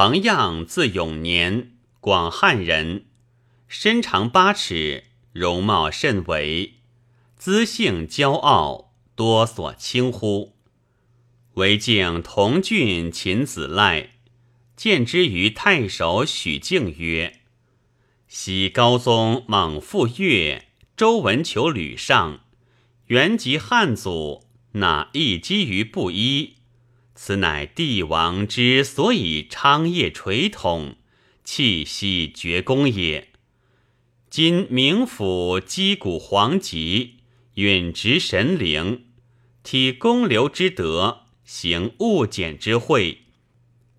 彭样字永年，广汉人，身长八尺，容貌甚伟，姿性骄傲，多所轻忽。为敬同郡秦子赖，见之于太守许敬曰：“昔高宗猛复越，周文求吕尚，原及汉祖，哪一积于布衣？”此乃帝王之所以昌业垂统，气息绝功也。今冥府击鼓皇极，允直神灵，体公流之德，行物简之惠，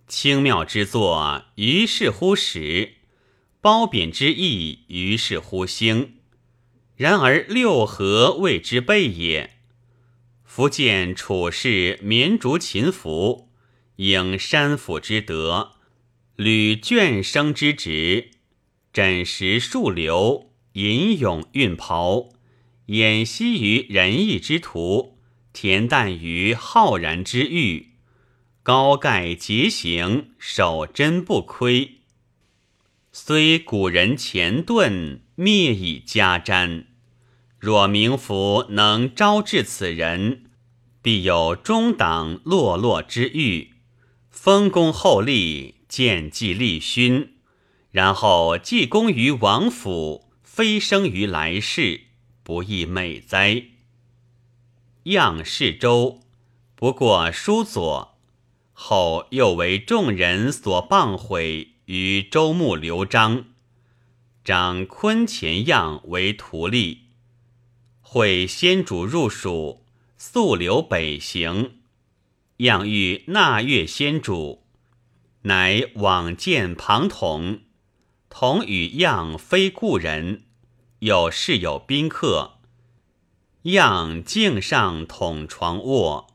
清妙之作，于是乎始；褒贬之意，于是乎兴。然而六合谓之备也。福建处士绵竹勤服，应山府之德，履卷生之职，枕石数流，吟咏运袍，演息于仁义之途，恬淡于浩然之欲，高盖节行，守贞不亏。虽古人前遁，灭以家瞻。若冥府能招致此人，必有中党落落之欲，丰功厚利，见计立勋，然后济功于王府，飞升于来世，不亦美哉？样是周，不过书左，后又为众人所谤毁于周穆刘璋，长昆前样为徒隶。会先主入蜀，速留北行。样欲纳越先主，乃往见庞统。统与样非故人，有事有宾客。样径上统床卧，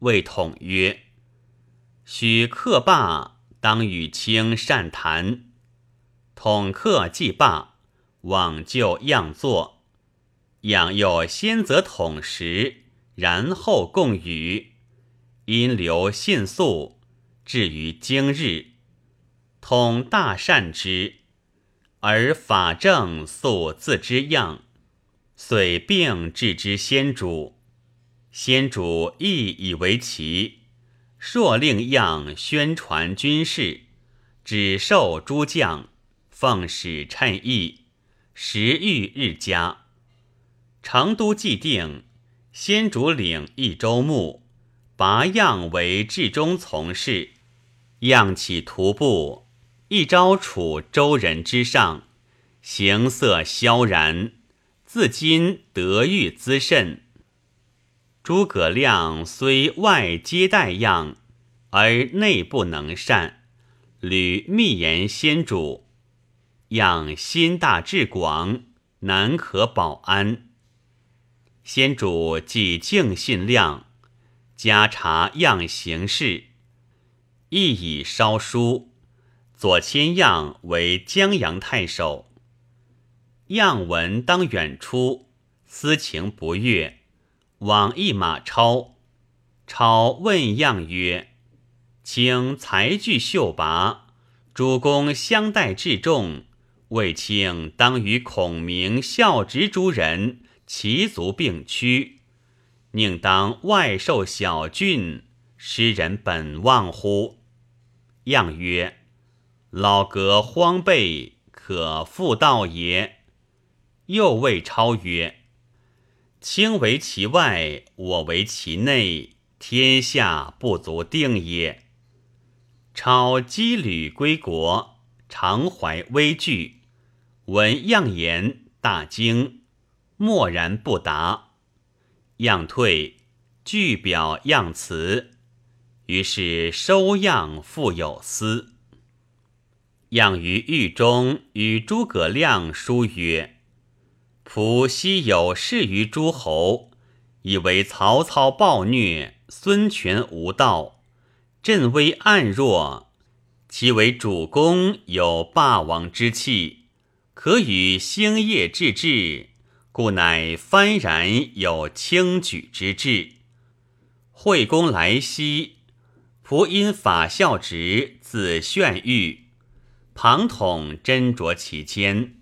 谓统曰：“许客罢，当与卿善谈。”统客既罢，往就样坐。养幼先则统食，然后共语。因留信素，至于今日，统大善之，而法正素自之样，遂并置之先主。先主亦以为奇，朔令样宣传军事，只授诸将，奉使称意，时欲日加。成都既定，先主领益州牧，拔样为治中从事。样起徒步，一朝处周人之上，形色萧然，自今德育滋甚。诸葛亮虽外接待样，而内不能善，屡密言先主，样心大志广，难可保安。先主既敬信量，加察样行事，亦以烧书，左迁样为江阳太守。样闻当远出，思情不悦，往诣马超。超问样曰：“卿才具秀拔，主公相待至重，魏卿当与孔明、孝直诸人。”其足并屈，宁当外受小郡，诗人本望乎？样曰：“老阁荒废，可复道也。”又谓超曰：“卿为其外，我为其内，天下不足定也。”超羁旅归国，常怀危惧，闻样言，大惊。默然不答，样退，具表样辞，于是收样复有司。样于狱中与诸葛亮书曰：“仆昔有事于诸侯，以为曹操暴虐，孙权无道，阵威暗弱，其为主公有霸王之气，可与兴业治治。”故乃幡然有轻举之志。惠公来兮，仆因法孝直，自炫玉。庞统斟酌其间，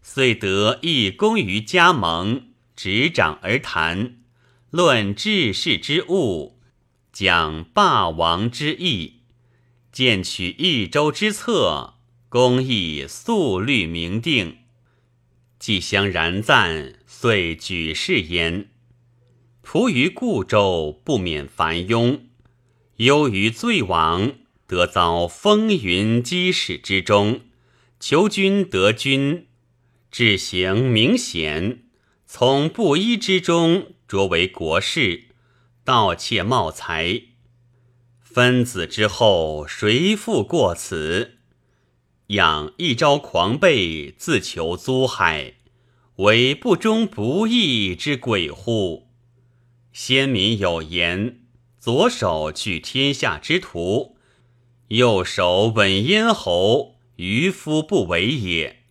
遂得一功于加盟，执掌而谈，论治世之务，讲霸王之意，见取益州之策，公义素律明定。既相然赞，遂举事焉。仆于故州，不免烦庸；忧于罪王，得遭风云激使之中。求君得君，志行明显，从布衣之中擢为国士，盗窃茂才。分子之后，谁复过此？养一朝狂悖，自求租海，为不忠不义之鬼乎？先民有言：左手举天下之徒，右手稳咽喉，渔夫不为也。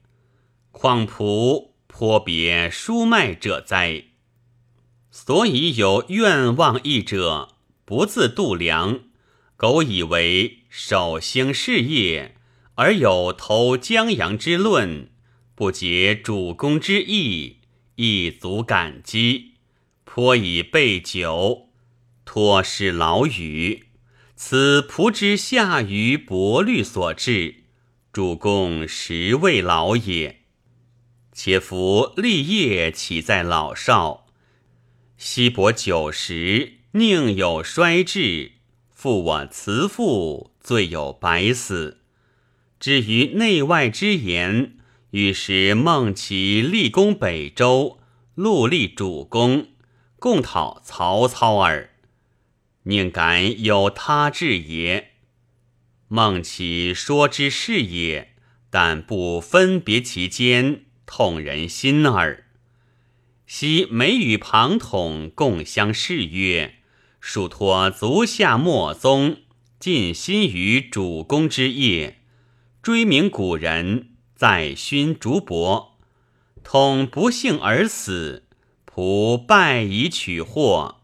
况仆颇别书脉者哉？所以有愿望义者，不自度量，苟以为守兴事业。而有投江洋之论，不解主公之意，亦足感激。颇以备酒，托施劳语。此仆之下愚薄虑所致，主公实未老也。且夫立业岂在老少？稀薄九十，宁有衰志？负我慈父，罪有百死。至于内外之言，欲使孟起立功北周，戮立主公，共讨曹操耳。宁敢有他志也？孟起说之是也，但不分别其间，痛人心耳。昔每与庞统共相誓曰，属托足下莫宗，尽心于主公之业。追名古人，在勋竹帛，统不幸而死，仆败以取祸，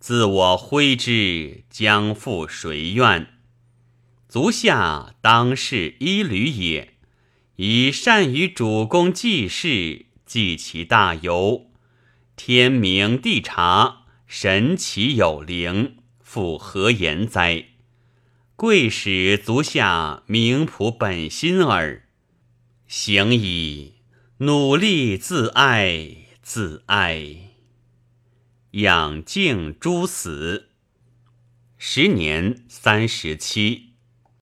自我挥之，将复谁愿？足下当是一旅也，以善于主公济事，济其大由。天明地察，神奇有灵，复何言哉？贵使足下明仆本心耳，行矣，努力自爱自爱，养静诸死。时年三十七。